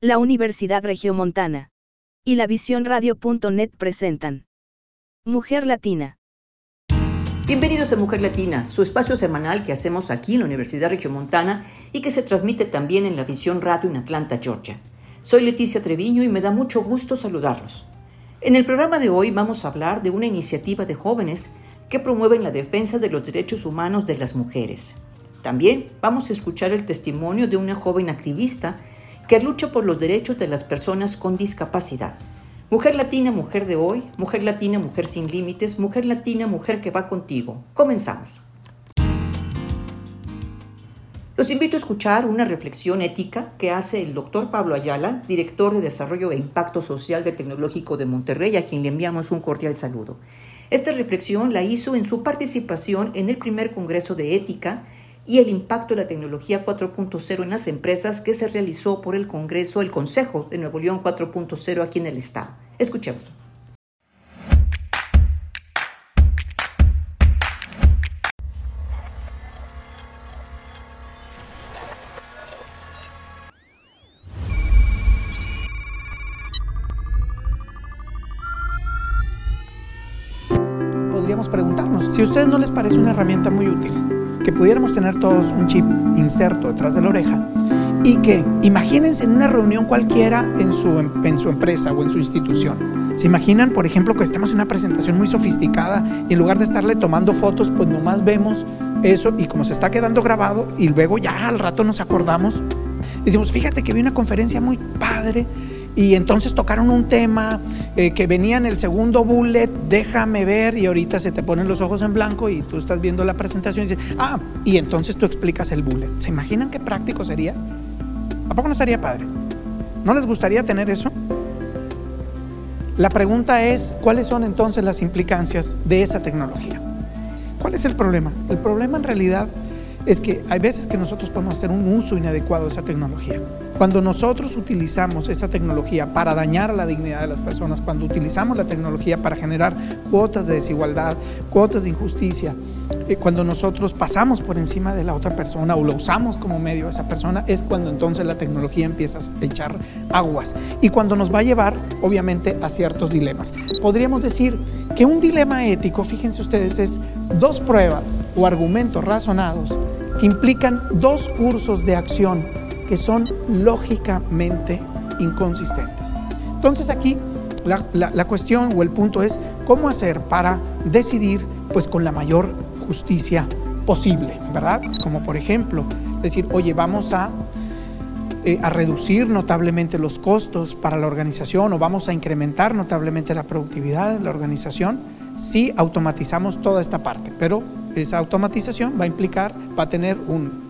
la Universidad Regiomontana y la Visión Radio.net presentan Mujer Latina. Bienvenidos a Mujer Latina, su espacio semanal que hacemos aquí en la Universidad Regiomontana y que se transmite también en la Visión Radio en Atlanta, Georgia. Soy Leticia Treviño y me da mucho gusto saludarlos. En el programa de hoy vamos a hablar de una iniciativa de jóvenes que promueven la defensa de los derechos humanos de las mujeres. También vamos a escuchar el testimonio de una joven activista que lucha por los derechos de las personas con discapacidad. Mujer latina, mujer de hoy, mujer latina, mujer sin límites, mujer latina, mujer que va contigo. Comenzamos. Los invito a escuchar una reflexión ética que hace el doctor Pablo Ayala, director de Desarrollo e Impacto Social del Tecnológico de Monterrey, a quien le enviamos un cordial saludo. Esta reflexión la hizo en su participación en el primer Congreso de Ética y el impacto de la tecnología 4.0 en las empresas que se realizó por el Congreso, el Consejo de Nuevo León 4.0 aquí en el Estado. Escuchemos. Podríamos preguntarnos si a ustedes no les parece una herramienta muy útil que pudiéramos tener todos un chip inserto detrás de la oreja y que imagínense en una reunión cualquiera en su, en su empresa o en su institución. ¿Se imaginan, por ejemplo, que estamos en una presentación muy sofisticada y en lugar de estarle tomando fotos, pues nomás vemos eso y como se está quedando grabado y luego ya al rato nos acordamos, decimos, fíjate que vi una conferencia muy padre y entonces tocaron un tema eh, que venía en el segundo bullet, déjame ver, y ahorita se te ponen los ojos en blanco y tú estás viendo la presentación y dices, ah, y entonces tú explicas el bullet. ¿Se imaginan qué práctico sería? ¿A poco no sería padre? ¿No les gustaría tener eso? La pregunta es, ¿cuáles son entonces las implicancias de esa tecnología? ¿Cuál es el problema? El problema en realidad es que hay veces que nosotros podemos hacer un uso inadecuado de esa tecnología. Cuando nosotros utilizamos esa tecnología para dañar la dignidad de las personas, cuando utilizamos la tecnología para generar cuotas de desigualdad, cuotas de injusticia, eh, cuando nosotros pasamos por encima de la otra persona o lo usamos como medio a esa persona, es cuando entonces la tecnología empieza a echar aguas y cuando nos va a llevar, obviamente, a ciertos dilemas. Podríamos decir que un dilema ético, fíjense ustedes, es dos pruebas o argumentos razonados que implican dos cursos de acción que son lógicamente inconsistentes. Entonces aquí la, cuestión o el punto es cómo hacer para decidir pues con la mayor justicia posible, ¿verdad? Como por ejemplo decir, oye, vamos a, eh, a reducir notablemente los costos para la organización o vamos a incrementar notablemente la productividad de la organización si automatizamos toda esta parte, pero esa automatización va a implicar, va a tener un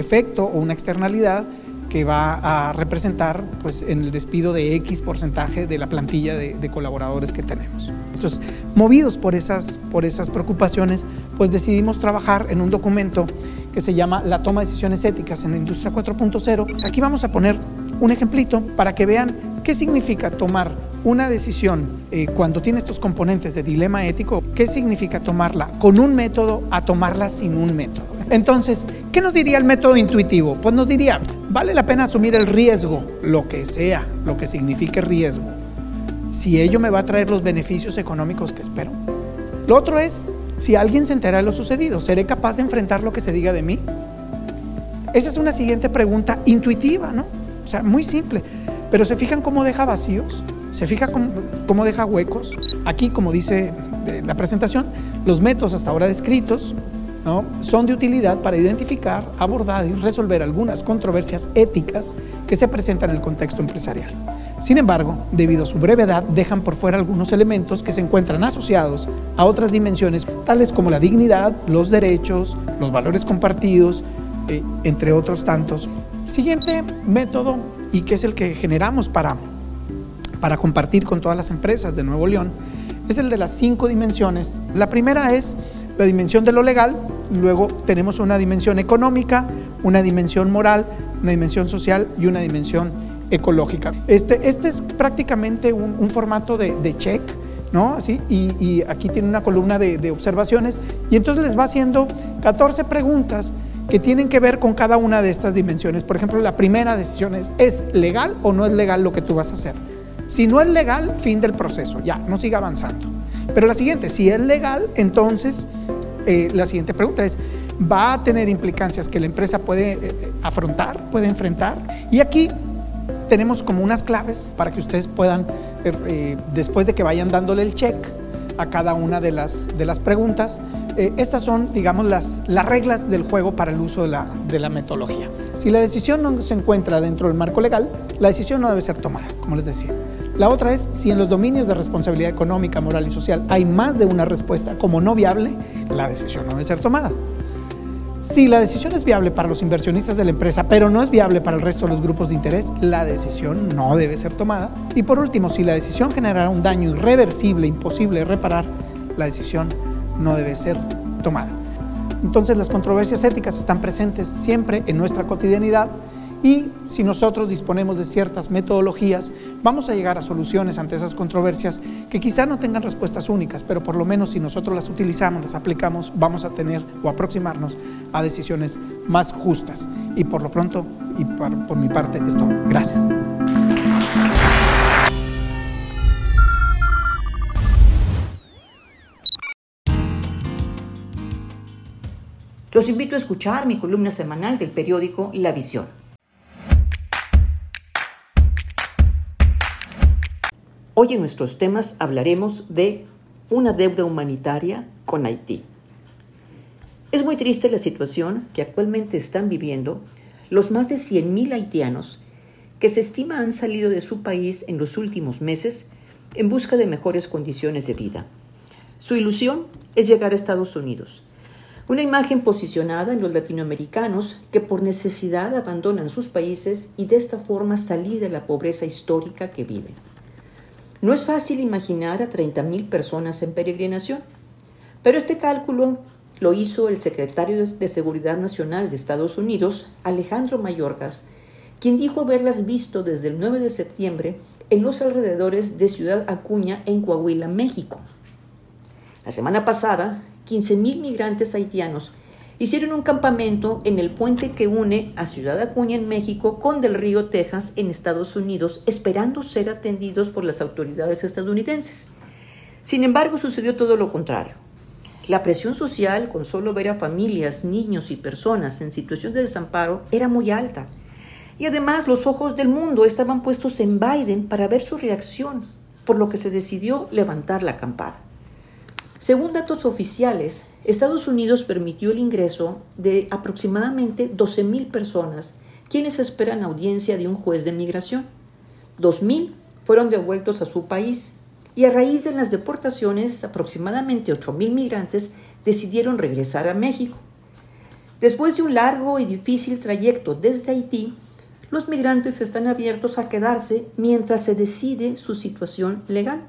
efecto o una externalidad que va a representar pues, en el despido de X porcentaje de la plantilla de, colaboradores que tenemos. Entonces, movidos por esas, por esas preocupaciones, pues decidimos trabajar en un documento que se llama La toma de decisiones éticas en la industria 4.0. Aquí vamos a poner un ejemplito para que vean qué significa tomar una decisión eh, cuando tiene estos componentes de dilema ético, qué significa tomarla con un método a tomarla sin un método. Entonces, ¿qué nos diría el método intuitivo? Pues nos diría, vale la pena asumir el riesgo, lo que sea, lo que signifique riesgo, si ello me va a traer los beneficios económicos que espero. Lo otro es, si alguien se entera de lo sucedido, ¿seré capaz de enfrentar lo que se diga de mí? Esa es una siguiente pregunta intuitiva, ¿no? O sea, muy simple. Pero se fijan cómo deja vacíos, se fijan cómo, cómo deja huecos. Aquí, como dice la presentación, los métodos hasta ahora descritos son de utilidad para identificar, abordar y resolver algunas controversias éticas que se presentan en el contexto empresarial. Sin embargo, debido a su brevedad, dejan por fuera algunos elementos que se encuentran asociados a otras dimensiones, tales como la dignidad, los derechos, los valores compartidos, eh, entre otros tantos. Siguiente método, y que es el que generamos para, para compartir con todas las empresas de Nuevo León, es el de las cinco dimensiones. La primera es la dimensión de lo legal, luego tenemos una dimensión económica, una dimensión moral, una dimensión social y una dimensión ecológica. Este, este es prácticamente un, formato de, check, ¿no? Así, y, aquí tiene una columna de, de observaciones y entonces les va haciendo 14 preguntas que tienen que ver con cada una de estas dimensiones. Por ejemplo, la primera decisión es, ¿es legal o no es legal lo que tú vas a hacer? Si no es legal, fin del proceso, ya, no siga avanzando. Pero la siguiente, si es legal, entonces eh, la siguiente pregunta es, ¿va a tener implicancias que la empresa puede eh, afrontar, puede enfrentar? Y aquí tenemos como unas claves para que ustedes puedan, eh, después de que vayan dándole el check a cada una de las, de las preguntas, estas son, digamos, las, las reglas del juego para el uso de la, de la metodología. Si la decisión no se encuentra dentro del marco legal, la decisión no debe ser tomada, como les decía. La otra es si en los dominios de responsabilidad económica, moral y social hay más de una respuesta como no viable, la decisión no debe ser tomada. Si la decisión es viable para los inversionistas de la empresa, pero no es viable para el resto de los grupos de interés, la decisión no debe ser tomada. Y por último, si la decisión generará un daño irreversible, imposible de reparar, la decisión no debe ser tomada. Entonces las controversias éticas están presentes siempre en nuestra cotidianidad y si nosotros disponemos de ciertas metodologías, vamos a llegar a soluciones ante esas controversias que quizá no tengan respuestas únicas, pero por lo menos si nosotros las utilizamos, las aplicamos, vamos a tener o aproximarnos a decisiones más justas. Y por lo pronto, y por, mi parte, es todo. Gracias. Los invito a escuchar mi columna semanal del periódico La Visión. Hoy en nuestros temas hablaremos de una deuda humanitaria con Haití. Es muy triste la situación que actualmente están viviendo los más de 100.000 haitianos que se estima han salido de su país en los últimos meses en busca de mejores condiciones de vida. Su ilusión es llegar a Estados Unidos, una imagen posicionada en los latinoamericanos que por necesidad abandonan sus países y de esta forma salir de la pobreza histórica que viven. No es fácil imaginar a 30.000 personas en peregrinación, pero este cálculo lo hizo el secretario de Seguridad Nacional de Estados Unidos, Alejandro Mayorgas, quien dijo haberlas visto desde el 9 de septiembre en los alrededores de Ciudad Acuña, en Coahuila, México. La semana pasada, 15.000 migrantes haitianos hicieron un campamento en el puente que une a Ciudad Acuña en México con Del Río, Texas, en Estados Unidos, esperando ser atendidos por las autoridades estadounidenses. Sin embargo, sucedió todo lo contrario. La presión social, con solo ver a familias, niños y personas en situación de desamparo, era muy alta. Y además los ojos del mundo estaban puestos en Biden para ver su reacción, por lo que se decidió levantar la acampada. Según datos oficiales, Estados Unidos permitió el ingreso de aproximadamente 12.000 personas, quienes esperan audiencia de un juez de migración. 2.000 fueron devueltos a su país y a raíz de las deportaciones, aproximadamente 8.000 migrantes decidieron regresar a México. Después de un largo y difícil trayecto desde Haití, los migrantes están abiertos a quedarse mientras se decide su situación legal.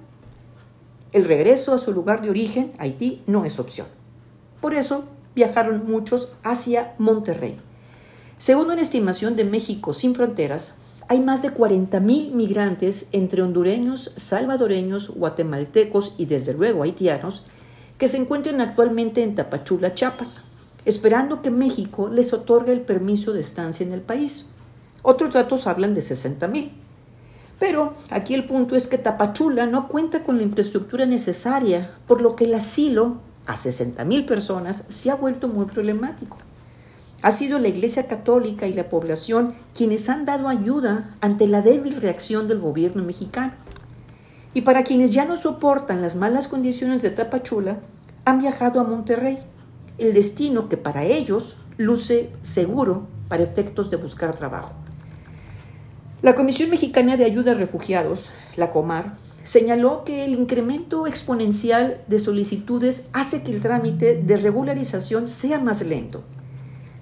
El regreso a su lugar de origen, Haití, no es opción. Por eso viajaron muchos hacia Monterrey. Según una estimación de México Sin Fronteras, hay más de 40.000 migrantes entre hondureños, salvadoreños, guatemaltecos y desde luego haitianos que se encuentran actualmente en Tapachula, Chiapas, esperando que México les otorgue el permiso de estancia en el país. Otros datos hablan de 60.000. Pero aquí el punto es que Tapachula no cuenta con la infraestructura necesaria, por lo que el asilo a 60.000 personas se ha vuelto muy problemático. Ha sido la Iglesia Católica y la población quienes han dado ayuda ante la débil reacción del gobierno mexicano. Y para quienes ya no soportan las malas condiciones de Tapachula, han viajado a Monterrey, el destino que para ellos luce seguro para efectos de buscar trabajo. La Comisión Mexicana de Ayuda a Refugiados, la COMAR, señaló que el incremento exponencial de solicitudes hace que el trámite de regularización sea más lento.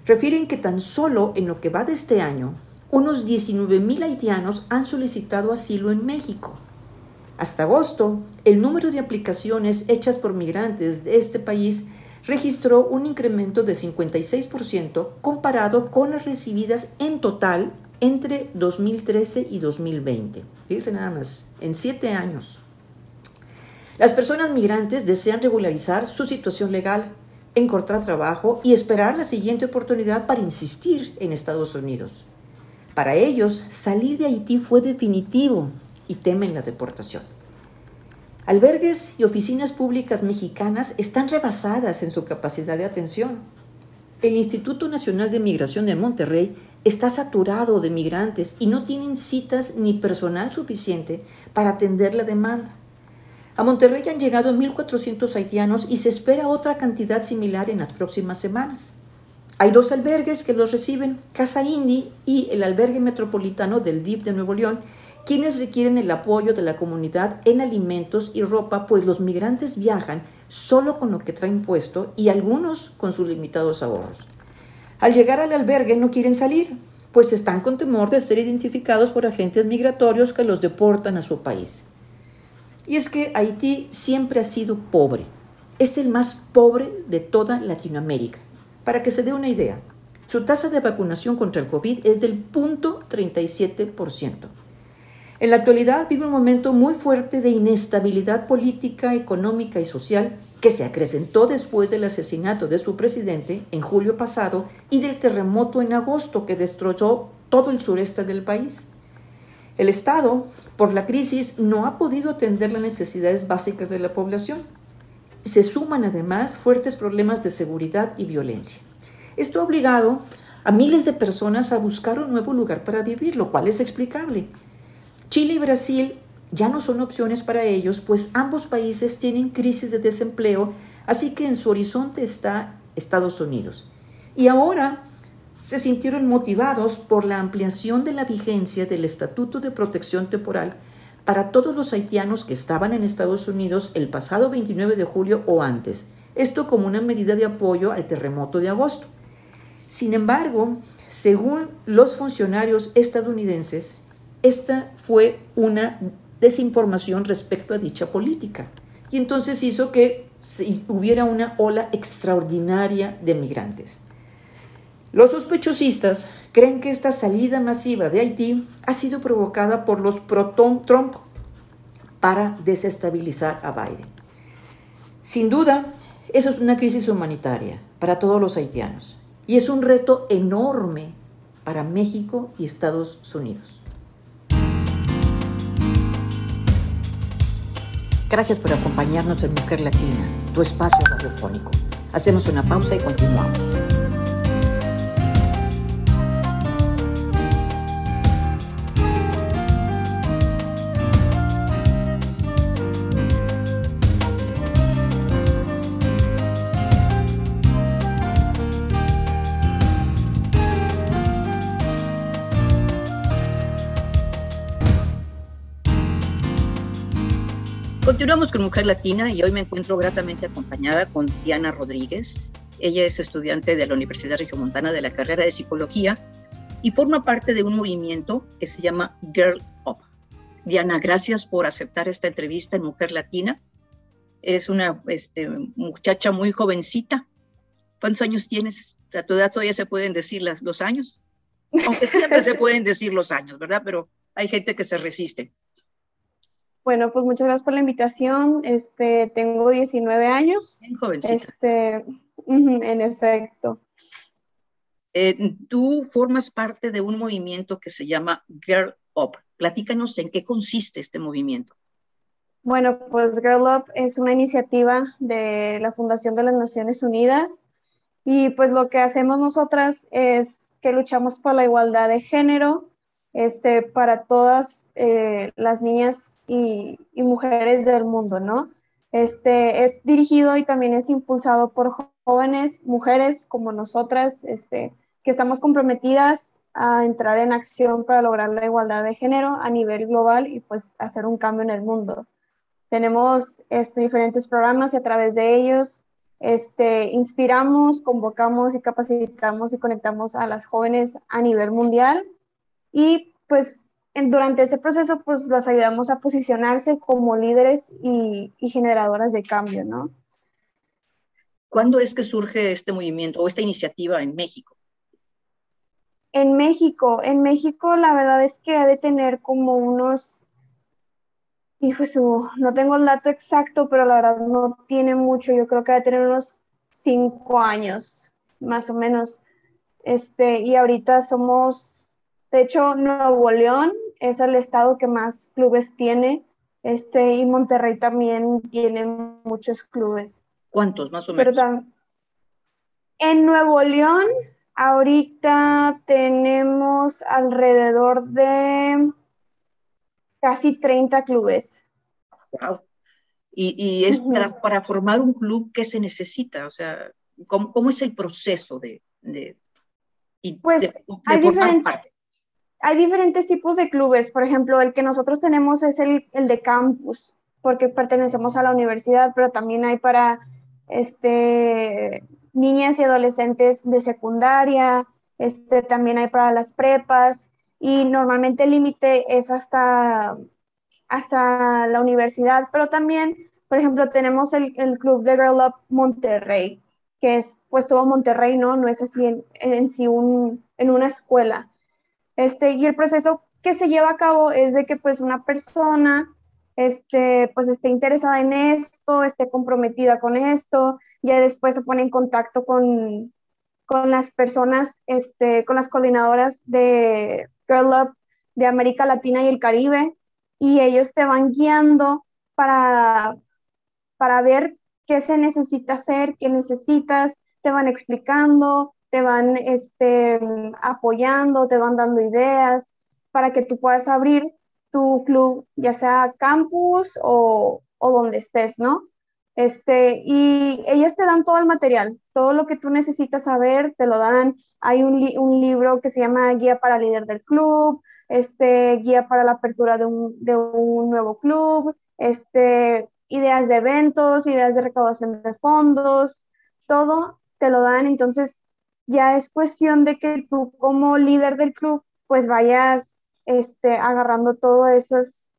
Refieren que tan solo en lo que va de este año, unos 19.000 haitianos han solicitado asilo en México. Hasta agosto, el número de aplicaciones hechas por migrantes de este país registró un incremento de 56% comparado con las recibidas en total entre 2013 y 2020. Fíjense nada más, en siete años. Las personas migrantes desean regularizar su situación legal, encontrar trabajo y esperar la siguiente oportunidad para insistir en Estados Unidos. Para ellos, salir de Haití fue definitivo y temen la deportación. Albergues y oficinas públicas mexicanas están rebasadas en su capacidad de atención. El Instituto Nacional de Migración de Monterrey está saturado de migrantes y no tienen citas ni personal suficiente para atender la demanda. A Monterrey han llegado 1.400 haitianos y se espera otra cantidad similar en las próximas semanas. Hay dos albergues que los reciben, Casa Indy y el albergue metropolitano del DIF de Nuevo León, quienes requieren el apoyo de la comunidad en alimentos y ropa, pues los migrantes viajan solo con lo que traen puesto y algunos con sus limitados ahorros. Al llegar al albergue no quieren salir, pues están con temor de ser identificados por agentes migratorios que los deportan a su país. Y es que Haití siempre ha sido pobre, es el más pobre de toda Latinoamérica. Para que se dé una idea, su tasa de vacunación contra el COVID es del 0.37%. En la actualidad vive un momento muy fuerte de inestabilidad política, económica y social que se acrecentó después del asesinato de su presidente en julio pasado y del terremoto en agosto que destrozó todo el sureste del país. El Estado, por la crisis, no ha podido atender las necesidades básicas de la población se suman además fuertes problemas de seguridad y violencia. Esto ha obligado a miles de personas a buscar un nuevo lugar para vivir, lo cual es explicable. Chile y Brasil ya no son opciones para ellos, pues ambos países tienen crisis de desempleo, así que en su horizonte está Estados Unidos. Y ahora se sintieron motivados por la ampliación de la vigencia del Estatuto de Protección Temporal para todos los haitianos que estaban en Estados Unidos el pasado 29 de julio o antes, esto como una medida de apoyo al terremoto de agosto. Sin embargo, según los funcionarios estadounidenses, esta fue una desinformación respecto a dicha política y entonces hizo que hubiera una ola extraordinaria de migrantes. Los sospechosistas creen que esta salida masiva de Haití ha sido provocada por los pro-Trump para desestabilizar a Biden. Sin duda, eso es una crisis humanitaria para todos los haitianos y es un reto enorme para México y Estados Unidos. Gracias por acompañarnos en Mujer Latina, tu espacio radiofónico. Hacemos una pausa y continuamos. Continuamos con Mujer Latina y hoy me encuentro gratamente acompañada con Diana Rodríguez. Ella es estudiante de la Universidad Regiomontana de la carrera de Psicología y forma parte de un movimiento que se llama Girl Up. Diana, gracias por aceptar esta entrevista en Mujer Latina. Eres una este, muchacha muy jovencita. ¿Cuántos años tienes? A tu edad todavía se pueden decir los años. Aunque siempre se pueden decir los años, ¿verdad? Pero hay gente que se resiste. Bueno, pues muchas gracias por la invitación. Este, tengo 19 años. Bien jovencita. Este, en efecto. Eh, tú formas parte de un movimiento que se llama Girl Up. Platícanos en qué consiste este movimiento. Bueno, pues Girl Up es una iniciativa de la Fundación de las Naciones Unidas y pues lo que hacemos nosotras es que luchamos por la igualdad de género este, para todas eh, las niñas y, mujeres del mundo, ¿no? Este, es dirigido y también es impulsado por jóvenes, mujeres como nosotras, este, que estamos comprometidas a entrar en acción para lograr la igualdad de género a nivel global y pues hacer un cambio en el mundo. Tenemos este, diferentes programas y a través de ellos este, inspiramos, convocamos y capacitamos y conectamos a las jóvenes a nivel mundial y pues durante ese proceso, pues las ayudamos a posicionarse como líderes y, generadoras de cambio, ¿no? ¿Cuándo es que surge este movimiento o esta iniciativa en México? En México, en México la verdad es que ha de tener como unos, hijo su, no tengo el dato exacto, pero la verdad no tiene mucho, yo creo que ha de tener unos cinco años, más o menos. Este, y ahorita somos, de hecho, Nuevo León es el estado que más clubes tiene, este, y Monterrey también tiene muchos clubes. ¿Cuántos, más o menos? en Nuevo León, ahorita tenemos alrededor de casi 30 clubes. Wow. Y, es para, formar un club, ¿qué se necesita? O sea, ¿cómo, es el proceso de, de, pues, hay Hay diferentes tipos de clubes. Por ejemplo, el que nosotros tenemos es el, el de campus, porque pertenecemos a la universidad, pero también hay para este, niñas y adolescentes de secundaria, este, también hay para las prepas y normalmente el límite es hasta, hasta la universidad, pero también, por ejemplo, tenemos el, el, Club de Girl Up Monterrey, que es pues todo Monterrey, ¿no? No es así en, en sí un, en una escuela. Este, y el proceso que se lleva a cabo es de que pues una persona este, pues esté interesada en esto, esté comprometida con esto, ya después se pone en contacto con, con las personas, este, con las coordinadoras de Girl Up de América Latina y el Caribe, y ellos te van guiando para, para ver qué se necesita hacer, qué necesitas, te van explicando, te van este, apoyando, te van dando ideas para que tú puedas abrir tu club, ya sea campus o, o donde estés, ¿no? Este, y ellas te dan todo el material, todo lo que tú necesitas saber, te lo dan. Hay un, un libro que se llama Guía para líder del club, este, guía para la apertura de un, de un nuevo club, este, ideas de eventos, ideas de recaudación de fondos, todo te lo dan. Entonces, ya es cuestión de que tú como líder del club, pues vayas este, agarrando todos esos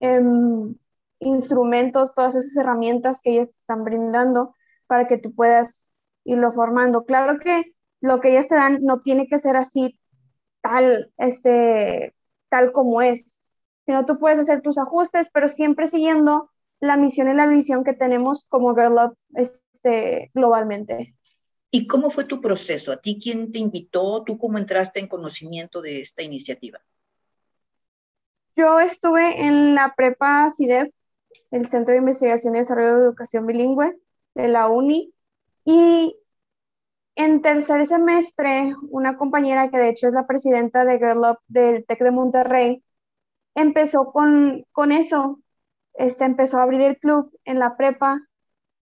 em, instrumentos, todas esas herramientas que ellas te están brindando para que tú puedas irlo formando. Claro que lo que ellas te dan no tiene que ser así tal, este, tal como es, sino tú puedes hacer tus ajustes, pero siempre siguiendo la misión y la visión que tenemos como Girl Up este, globalmente. ¿Y cómo fue tu proceso? ¿A ti quién te invitó? ¿Tú cómo entraste en conocimiento de esta iniciativa? Yo estuve en la prepa CIDEP, el Centro de Investigación y Desarrollo de Educación Bilingüe de la UNI, y en tercer semestre, una compañera que de hecho es la presidenta de Girl Up del TEC de Monterrey, empezó con, con eso, este, empezó a abrir el club en la prepa,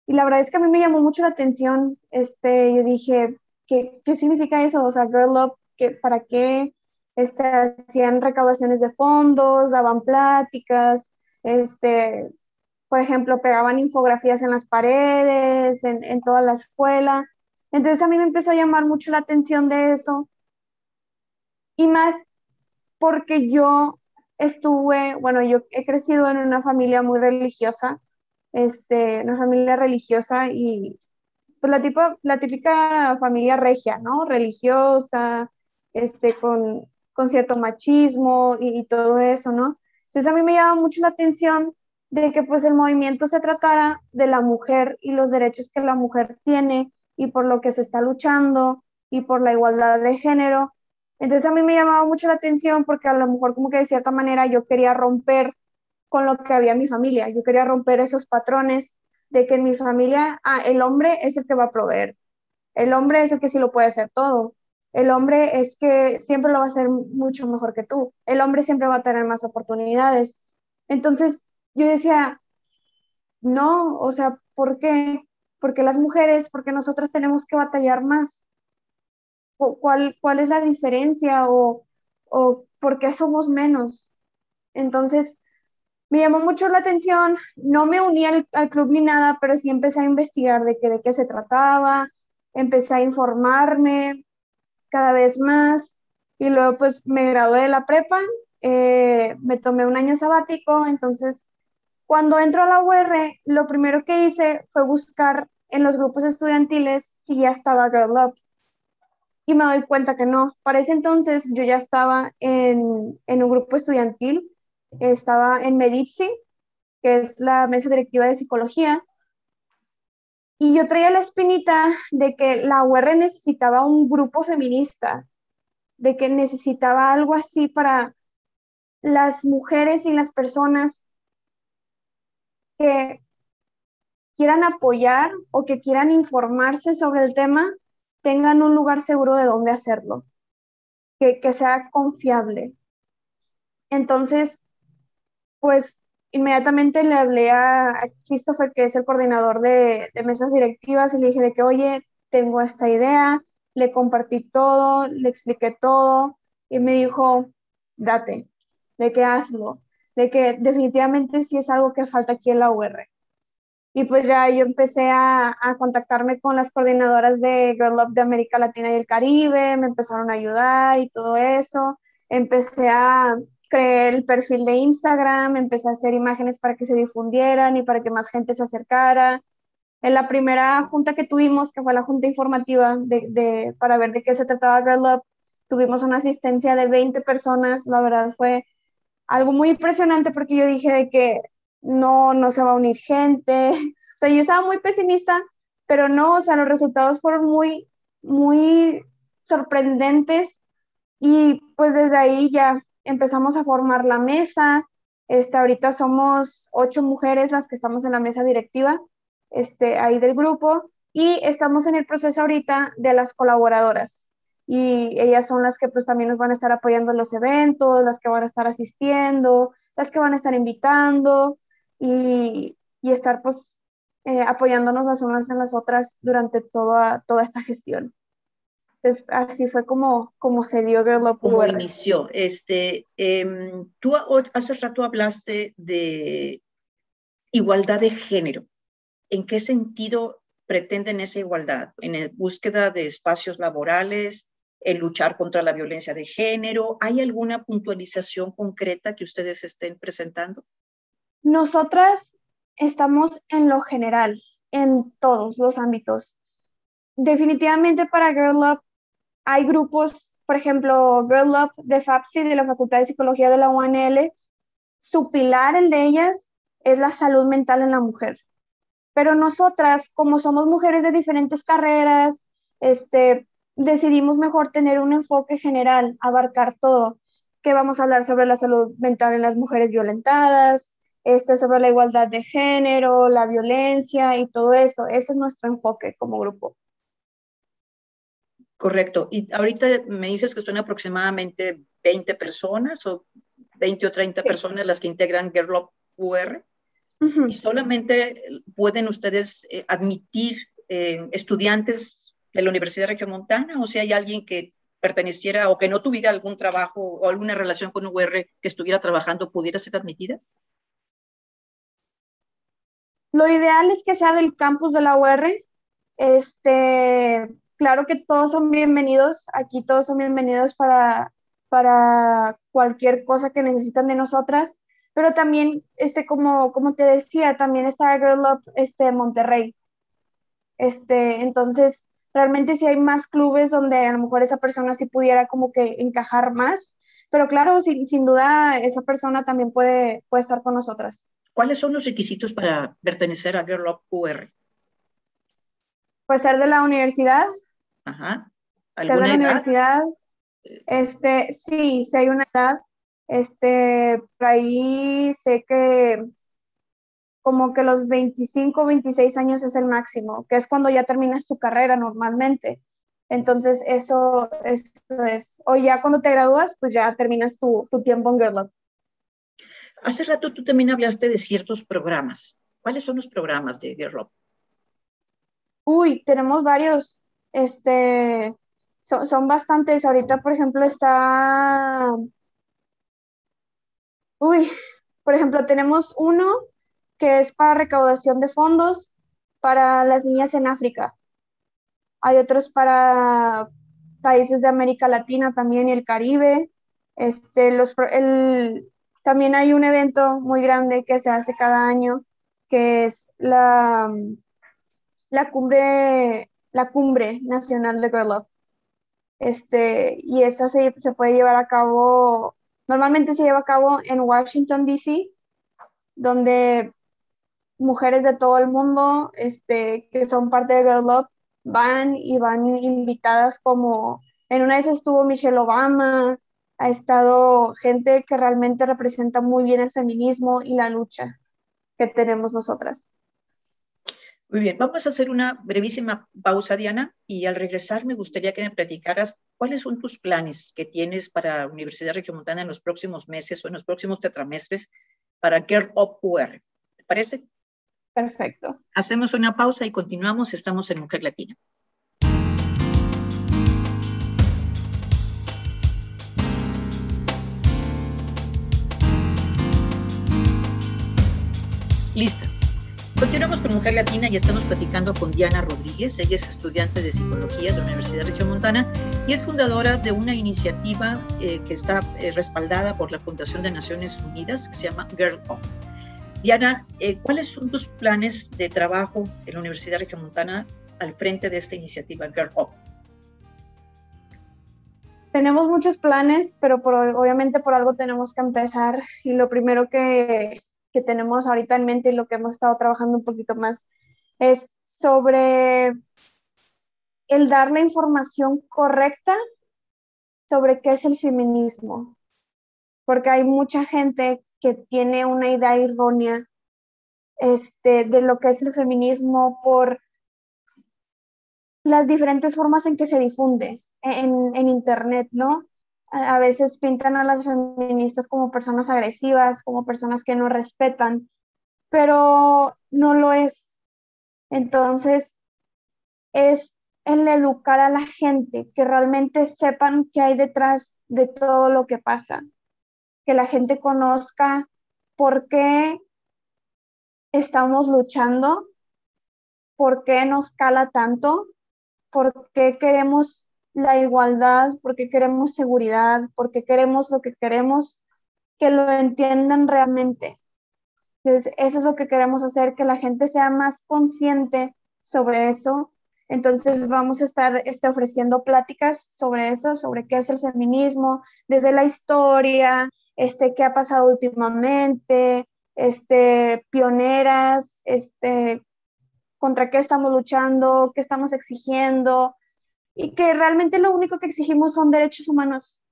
y la verdad es que a mí me llamó mucho la atención, este, yo dije, ¿qué, qué significa eso? O sea, Girl Up, ¿qué, ¿para qué? este, hacían recaudaciones de fondos, daban pláticas, este, por ejemplo, pegaban infografías en las paredes, en, en toda la escuela. Entonces a mí me empezó a llamar mucho la atención de eso. Y más porque yo estuve, bueno, yo he crecido en una familia muy religiosa, este, una familia religiosa y pues la, tipo, la típica familia regia, ¿no? Religiosa, este, con, con cierto machismo y, todo eso, ¿no? Entonces a mí me llama mucho la atención de que pues el movimiento se tratara de la mujer y los derechos que la mujer tiene y por lo que se está luchando y por la igualdad de género. Entonces a mí me llamaba mucho la atención porque a lo mejor como que de cierta manera yo quería romper con lo que había en mi familia, yo quería romper esos patrones de que en mi familia ah, el hombre es el que va a proveer, el hombre es el que sí lo puede hacer todo, el hombre es que siempre lo va a hacer mucho mejor que tú. El hombre siempre va a tener más oportunidades. Entonces, yo decía, no, o sea, ¿por qué? Porque las mujeres, porque nosotras tenemos que batallar más. ¿Cuál, cuál es la diferencia o, o por qué somos menos? Entonces, me llamó mucho la atención, no me uní al, al, club ni nada, pero sí empecé a investigar de, qué de qué se trataba, empecé a informarme, cada vez más y luego pues me gradué de la prepa, eh, me tomé un año sabático, entonces cuando entro a la UR, lo primero que hice fue buscar en los grupos estudiantiles si ya estaba Girl Up. Y me doy cuenta que no. Para ese entonces yo ya estaba en, en un grupo estudiantil, estaba en MEDIPSI, que es la mesa directiva de psicología, Y yo traía la espinita de que la UR necesitaba un grupo feminista, de que necesitaba algo así para las mujeres y las personas que quieran apoyar o que quieran informarse sobre el tema, tengan un lugar seguro de dónde hacerlo, que, que sea confiable. Entonces, pues inmediatamente le hablé a, Christopher, que es el coordinador de, mesas directivas, y le dije de que, oye, tengo esta idea, le compartí todo, le expliqué todo, y me dijo, date, de que hazlo, de que definitivamente sí es algo que falta aquí en la UR. Y pues ya yo empecé a, a, contactarme con las coordinadoras de Girl Up de América Latina y el Caribe, me empezaron a ayudar y todo eso. Empecé a, creé el perfil de Instagram, empecé a hacer imágenes para que se difundieran y para que más gente se acercara. En la primera junta que tuvimos, que fue la junta informativa de, para ver de qué se trataba Girl Up, tuvimos una asistencia de 20 personas. La verdad fue algo muy impresionante porque yo dije de que no, no se va a unir gente. O sea, yo estaba muy pesimista, pero no, o sea, los resultados fueron muy, muy sorprendentes y pues desde ahí ya empezamos a formar la mesa. Este, ahorita somos ocho mujeres las que estamos en la mesa directiva este, ahí del grupo y estamos en el proceso ahorita de las colaboradoras y ellas son las que pues también nos van a estar apoyando en los eventos, las que van a estar asistiendo, las que van a estar invitando y, y estar pues eh, apoyándonos las unas en las otras durante toda, toda esta gestión. Entonces, así fue como, como se dio Girl Up Como inició. Este, eh, tú hace rato hablaste de igualdad de género. ¿En qué sentido pretenden esa igualdad? ¿En la búsqueda de espacios laborales? ¿En luchar contra la violencia de género? ¿Hay alguna puntualización concreta que ustedes estén presentando? Nosotras estamos en lo general, en todos los ámbitos. Definitivamente para Girl Up hay grupos, por ejemplo, Girl Up de FAPSI, de la Facultad de Psicología de la UNL, su pilar, el de ellas, es la salud mental en la mujer. Pero nosotras, como somos mujeres de diferentes carreras, este, decidimos mejor tener un enfoque general, abarcar todo, que vamos a hablar sobre la salud mental en las mujeres violentadas, este, sobre la igualdad de género, la violencia y todo eso. Ese es nuestro enfoque como grupo. Correcto. Y ahorita me dices que son aproximadamente 20 personas o 20 o 30 personas las que integran Girl UR. Y solamente pueden ustedes eh, admitir eh, estudiantes de la Universidad de Montana o si hay alguien que perteneciera o que no tuviera algún trabajo o alguna relación con UR que estuviera trabajando, pudiera ser admitida? Lo ideal es que sea del campus de la UR. Este, claro que todos son bienvenidos, aquí todos son bienvenidos para, para cualquier cosa que necesitan de nosotras, pero también, este, como, como te decía, también está Girl Up este, Monterrey. Este, entonces, realmente sí hay más clubes donde a lo mejor esa persona sí pudiera como que encajar más, pero claro, sin, sin duda esa persona también puede, puede estar con nosotras. ¿Cuáles son los requisitos para pertenecer a Girl Up UR? Pues ser de la universidad, Ajá. ¿Alguna de la universidad, este, sí, si hay una edad, este, por ahí sé que como que los 25, 26 años es el máximo, que es cuando ya terminas tu carrera normalmente. Entonces, eso, eso es. O ya cuando te gradúas, pues ya terminas tu, tu tiempo en Girl Hace rato tú también hablaste de ciertos programas. ¿Cuáles son los programas de Girl Uy, tenemos varios este, son, bastantes. Ahorita, por ejemplo, está... Uy, por ejemplo, tenemos uno que es para recaudación de fondos para las niñas en África. Hay otros para países de América Latina también y el Caribe. Este, los, el, también hay un evento muy grande que se hace cada año, que es la, la cumbre la cumbre nacional de Girl Up. Este, y esa se, puede llevar a cabo, normalmente se lleva a cabo en Washington, D.C., donde mujeres de todo el mundo este, que son parte de Girl Up van y van invitadas como, en una vez estuvo Michelle Obama, ha estado gente que realmente representa muy bien el feminismo y la lucha que tenemos nosotras. Muy bien, vamos a hacer una brevísima pausa, Diana, y al regresar me gustaría que me platicaras cuáles son tus planes que tienes para Universidad Regiomontana en los próximos meses o en los próximos tetramestres para Girl Up UR. ¿Te parece? Perfecto. Hacemos una pausa y continuamos. Estamos en Mujer Latina. Lista. Continuamos con Mujer Latina y estamos platicando con Diana Rodríguez. Ella es estudiante de psicología de la Universidad de Montana y es fundadora de una iniciativa eh, que está eh, respaldada por la Fundación de Naciones Unidas que se llama Girl Up. Diana, eh, ¿cuáles son tus planes de trabajo en la Universidad Montana al frente de esta iniciativa Girl Up? Tenemos muchos planes, pero obviamente por algo tenemos que empezar. Y lo primero que, que tenemos ahorita en mente y lo que hemos estado trabajando un poquito más es sobre el dar la información correcta sobre qué es el feminismo. Porque hay mucha gente que tiene una idea errónea este, de lo que es el feminismo por las diferentes formas en que se difunde en, en Internet, ¿no? A veces pintan a las feministas como personas agresivas, como personas que no respetan, pero no lo es. Entonces, es el educar a la gente, que realmente sepan qué hay detrás de todo lo que pasa que la gente conozca por qué estamos luchando, por qué nos cala tanto, por qué queremos la igualdad, por qué queremos seguridad, por qué queremos lo que queremos, que lo entiendan realmente. Entonces, eso es lo que queremos hacer, que la gente sea más consciente sobre eso. Entonces, vamos a estar este, ofreciendo pláticas sobre eso, sobre qué es el feminismo, desde la historia, este, qué ha pasado últimamente, este, pioneras, este, contra qué estamos luchando, qué estamos exigiendo, y que realmente lo único que exigimos son derechos humanos.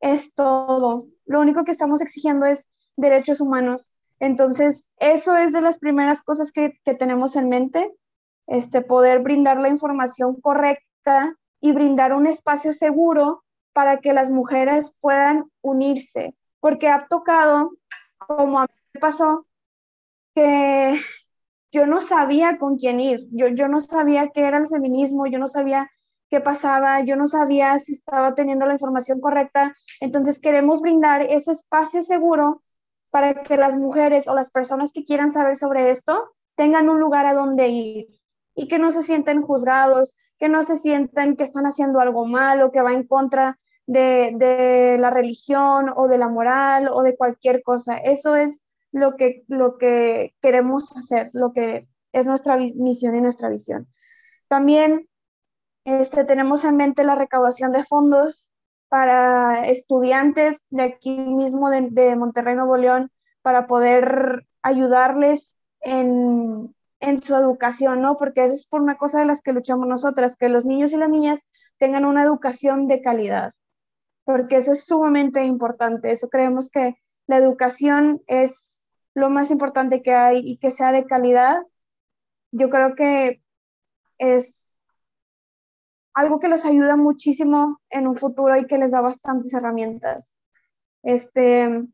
Es todo. Lo único que estamos exigiendo es derechos humanos. Entonces, eso es de las primeras cosas que, que tenemos en mente, este, poder brindar la información correcta y brindar un espacio seguro para que las mujeres puedan unirse, porque ha tocado, como a mí me pasó, que yo no sabía con quién ir, yo, yo no sabía qué era el feminismo, yo no sabía qué pasaba, yo no sabía si estaba teniendo la información correcta, entonces queremos brindar ese espacio seguro para que las mujeres o las personas que quieran saber sobre esto tengan un lugar a donde ir y que no se sienten juzgados, que no se sientan que están haciendo algo malo, que va en contra de, la religión o de la moral o de cualquier cosa. Eso es lo que, lo que queremos hacer, lo que es nuestra misión y nuestra visión. También este, tenemos en mente la recaudación de fondos para estudiantes de aquí mismo de, Monterrey, Nuevo León, para poder ayudarles en, en, su educación, ¿no? Porque eso es por una cosa de las que luchamos nosotras, que los niños y las niñas tengan una educación de calidad porque eso es sumamente importante. Eso creemos que la educación es lo más importante que hay y que sea de calidad. Yo creo que es algo que los ayuda muchísimo en un futuro y que les da bastantes herramientas. Este,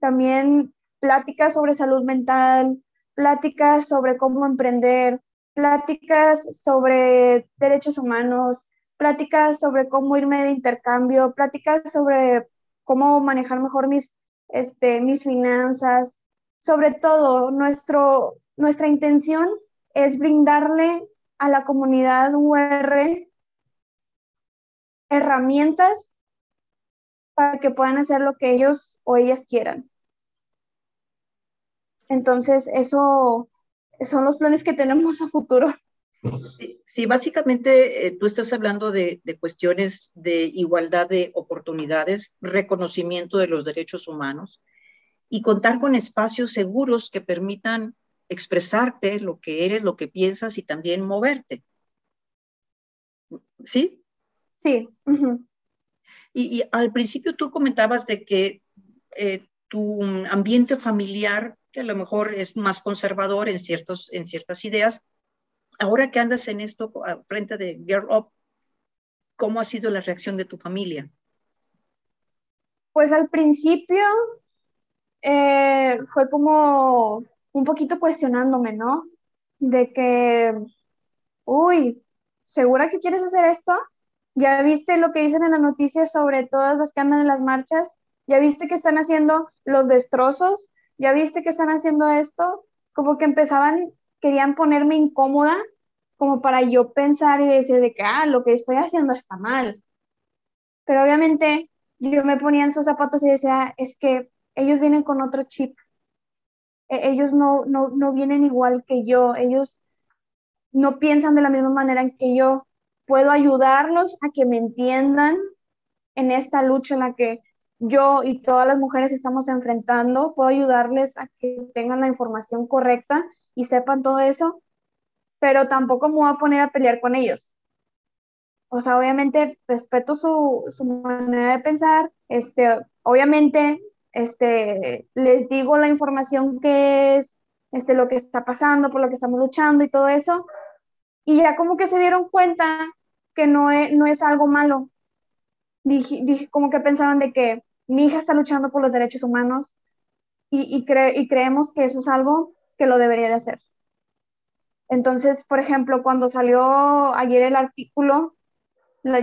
también pláticas sobre salud mental, pláticas sobre cómo emprender, pláticas sobre derechos humanos, pláticas sobre cómo irme de intercambio, pláticas sobre cómo manejar mejor mis, este, mis finanzas. Sobre todo, nuestro, nuestra intención es brindarle a la comunidad UR herramientas para que puedan hacer lo que ellos o ellas quieran. Entonces, eso son los planes que tenemos a futuro. Sí, básicamente eh, tú estás hablando de, cuestiones de igualdad de oportunidades, reconocimiento de los derechos humanos y contar con espacios seguros que permitan expresarte lo que eres, lo que piensas y también moverte. ¿Sí? Sí. y, al principio tú comentabas de que eh, tu ambiente familiar, que a lo mejor es más conservador en, ciertos, en ciertas ideas, ahora que andas en esto frente de Girl Up, ¿cómo ha sido la reacción de tu familia? Pues al principio eh, fue como un poquito cuestionándome, ¿no? De que, uy, ¿segura que quieres hacer esto? ¿Ya viste lo que dicen en las noticias sobre todas las que andan en las marchas? ¿Ya viste que están haciendo los destrozos? ¿Ya viste que están haciendo esto? Como que empezaban, querían ponerme incómoda, como para yo pensar y decir de que, ah, lo que estoy haciendo está mal. Pero obviamente yo me ponía en sus zapatos y decía, es que ellos vienen con otro chip. E-, ellos no, no, no vienen igual que yo. Ellos no piensan de la misma manera en que yo. Puedo ayudarlos a que me entiendan en esta lucha en la que yo y todas las mujeres estamos enfrentando, puedo ayudarles a que tengan la información correcta y sepan todo eso, pero tampoco me voy a poner a pelear con ellos. O sea, obviamente respeto su, su manera de pensar, este, obviamente este, les digo la información que es, este, lo que está pasando, por lo que estamos luchando y todo eso, y ya como que se dieron cuenta que no es, no es algo malo, dije, dije, como que pensaban de que mi hija está luchando por los derechos humanos y, y, y creemos que eso es algo que lo debería de hacer. Entonces, por ejemplo, cuando salió ayer el artículo,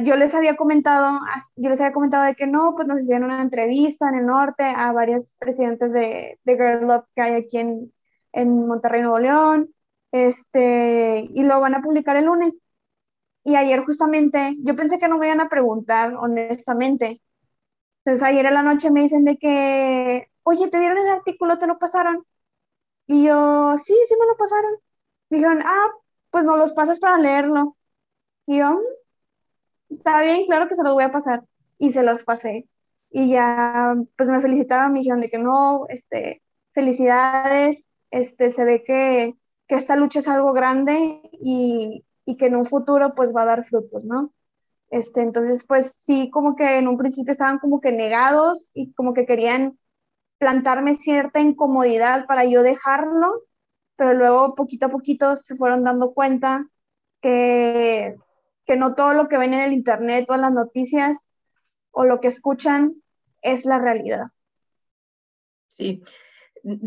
yo les había comentado, yo les había comentado de que no, pues nos hicieron una entrevista en el norte a varios presidentes de, de Girl Love que hay aquí en, en Monterrey, Nuevo León, este, y lo van a publicar el lunes. Y ayer justamente, yo pensé que no me iban a preguntar, honestamente. Entonces ayer en la noche me dicen de que, oye, ¿te dieron el artículo? ¿Te lo pasaron? Y yo, sí, sí me lo pasaron. Me dijeron, ah, pues no los pasas para leerlo. Y yo, mm, está bien, claro que se los voy a pasar. Y se los pasé. Y ya, pues me felicitaron, me dijeron de que no, este, felicidades, este, se ve que, que esta lucha es algo grande y, y que en un futuro pues va a dar frutos, ¿no? Este, entonces, pues sí, como que en un principio estaban como que negados y como que querían plantarme cierta incomodidad para yo dejarlo, pero luego poquito a poquito se fueron dando cuenta que, que no todo lo que ven en el internet o en las noticias o lo que escuchan es la realidad. Sí,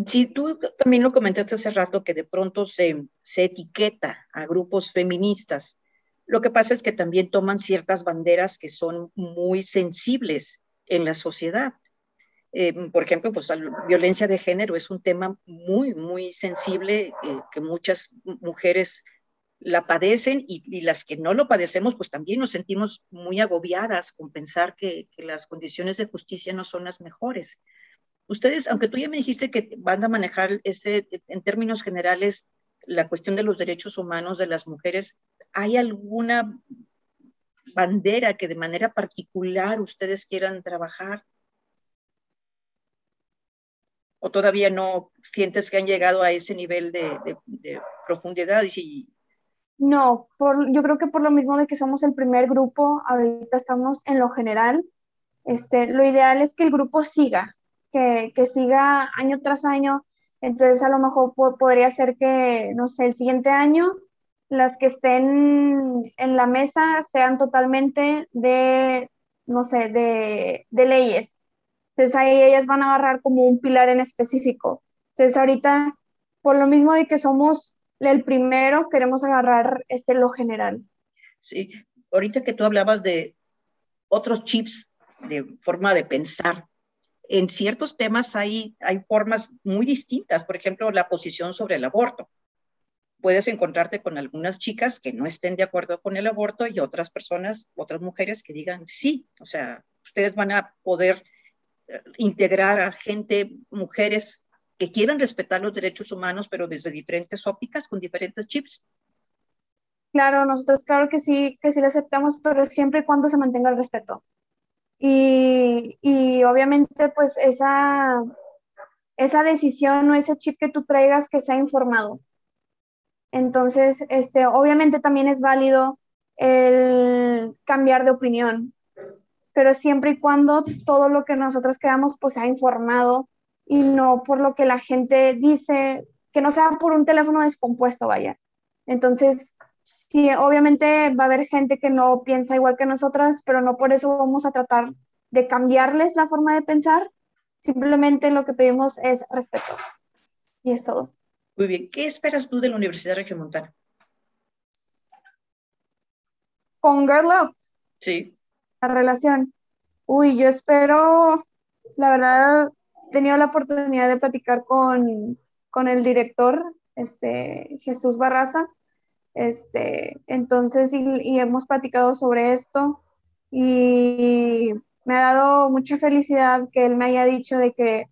Sí, tú también lo comentaste hace rato que de pronto se, se etiqueta a grupos feministas. Lo que pasa es que también toman ciertas banderas que son muy sensibles en la sociedad. Eh, por ejemplo, pues la violencia de género es un tema muy, muy sensible eh, que muchas mujeres la padecen y, las que no lo padecemos, pues también nos sentimos muy agobiadas con pensar que, las condiciones de justicia no son las mejores. Ustedes, aunque tú ya me dijiste que van a manejar ese, en términos generales la cuestión de los derechos humanos de las mujeres, ¿hay alguna bandera que de manera particular ustedes quieran trabajar? ¿O todavía no sientes que han llegado a ese nivel de, profundidad? Y No, por, yo creo que por lo mismo de que somos el primer grupo, ahorita estamos en lo general, este, lo ideal es que el grupo siga, que, siga año tras año. Entonces a lo mejor podría ser que, no sé, el siguiente año las que estén en la mesa sean totalmente de, no sé, de, de leyes. Entonces ahí ellas van a agarrar como un pilar en específico. Entonces ahorita, por lo mismo de que somos el primero, queremos agarrar este lo general. Sí, ahorita que tú hablabas de otros chips de forma de pensar, en ciertos temas hay, hay formas muy distintas, por ejemplo, la posición sobre el aborto. Puedes encontrarte con algunas chicas que no estén de acuerdo con el aborto y otras personas, otras mujeres que digan sí, o sea, ustedes van a poder eh, integrar a gente, mujeres que quieran respetar los derechos humanos, pero desde diferentes ópticas, con diferentes chips. Claro, nosotros claro que sí, que sí lo aceptamos, pero siempre y cuando se mantenga el respeto. Y, y obviamente pues esa, esa decisión o ese chip que tú traigas que sea informado. Entonces, este, obviamente también es válido el cambiar de opinión, pero siempre y cuando todo lo que nosotros creamos pues sea informado y no por lo que la gente dice, que no sea por un teléfono descompuesto, vaya. Entonces, sí, obviamente va a haber gente que no piensa igual que nosotras, pero no por eso vamos a tratar de cambiarles la forma de pensar. Simplemente lo que pedimos es respeto. Y es todo. Muy bien. ¿Qué esperas tú de la Universidad Regiomontana? Con Girl Up. Sí. La relación. Uy, yo espero, la verdad, tenido la oportunidad de platicar con, con el director, este, Jesús Barraza. Este, entonces, y, hemos platicado sobre esto y me ha dado mucha felicidad que él me haya dicho de que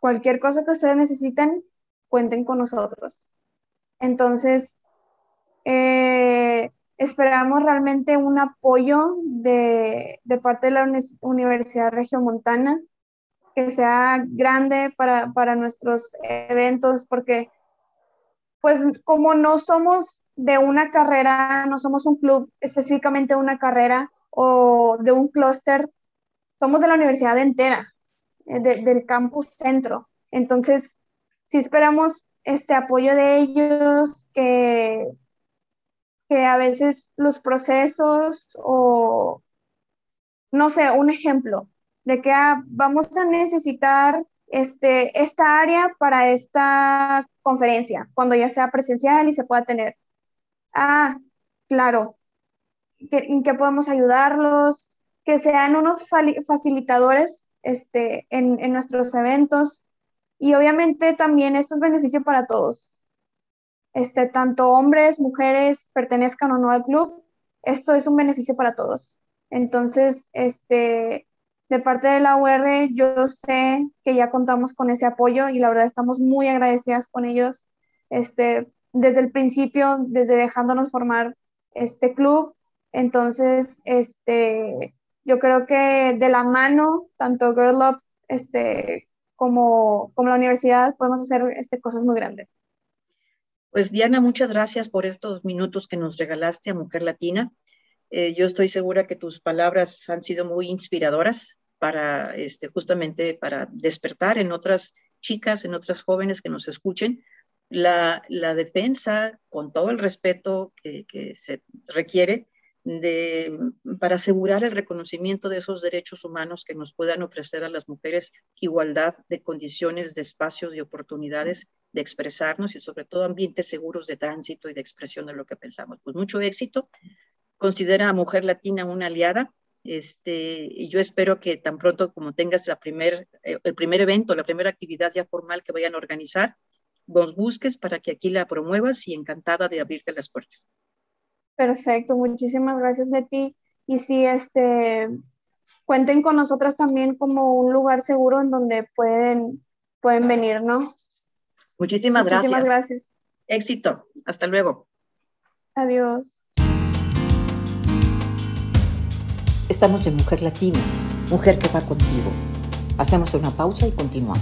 cualquier cosa que ustedes necesiten, cuenten con nosotros. Entonces, eh, esperamos realmente un apoyo de, parte de la Universidad Regiomontana, que sea grande para, para nuestros eventos, porque pues como no somos de una carrera, no somos un club específicamente una carrera o de un clúster, somos de la universidad entera, eh, del campus centro. Entonces, si esperamos este apoyo de ellos, que, que a veces los procesos o, no sé, un ejemplo de que ah, vamos a necesitar este, esta área para esta conferencia, cuando ya sea presencial y se pueda tener. Ah, claro, ¿en qué podemos ayudarlos? Que sean unos facilitadores este, en, en nuestros eventos, y obviamente también esto es beneficio para todos. Este, tanto hombres, mujeres, pertenezcan o no al club, esto es un beneficio para todos. Entonces, este, de parte de la UR, yo sé que ya contamos con ese apoyo y la verdad estamos muy agradecidas con ellos. Este, desde el principio, desde dejándonos formar este club. Entonces, este, yo creo que de la mano, tanto Girl Up este, como, como la universidad podemos hacer este, cosas muy grandes. Pues Diana, muchas gracias por estos minutos que nos regalaste a Mujer Latina. Eh, yo estoy segura que tus palabras han sido muy inspiradoras para este, justamente para despertar en otras chicas, en otras jóvenes que nos escuchen, la, la defensa con todo el respeto que, que se requiere de, para asegurar el reconocimiento de esos derechos humanos que nos puedan ofrecer a las mujeres igualdad de condiciones, de espacios y oportunidades de expresarnos y sobre todo ambientes seguros de tránsito y de expresión de lo que pensamos. Pues mucho éxito. Considera a Mujer Latina una aliada. Este, y yo espero que tan pronto como tengas la primer, eh, el primer evento, la primera actividad ya formal que vayan a organizar, nos busques para que aquí la promuevas y encantada de abrirte las puertas. Perfecto, muchísimas gracias Leti. Y sí, este, cuenten con nosotras también como un lugar seguro en donde pueden, pueden venir, ¿no? Muchísimas, Muchísimas gracias. Éxito. Hasta luego. Adiós. Estamos en Mujer Latina, mujer que va contigo. Hacemos una pausa y continuamos.